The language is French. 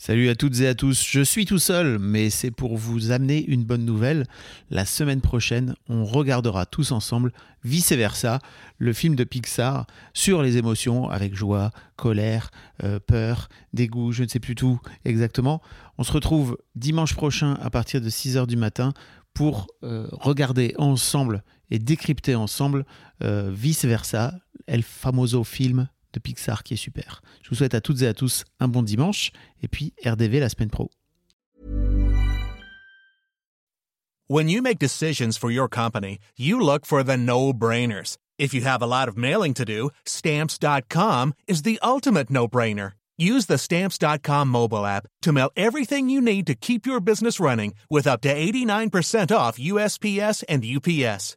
Salut à toutes et à tous, je suis tout seul, mais c'est pour vous amener une bonne nouvelle. La semaine prochaine, on regardera tous ensemble Vice Versa, le film de Pixar sur les émotions avec joie, colère, euh, peur, dégoût, je ne sais plus tout exactement. On se retrouve dimanche prochain à partir de 6h du matin pour euh, regarder ensemble et décrypter ensemble euh, Vice Versa, El Famoso film Pixar qui est super. Je vous souhaite à toutes et à tous un bon dimanche et puis RDV la semaine pro. When you make decisions for your company, you look for the no-brainers. If you have a lot of mailing to do, stamps.com is the ultimate no-brainer. Use the stamps.com mobile app to mail everything you need to keep your business running with up to 89% off USPS and UPS.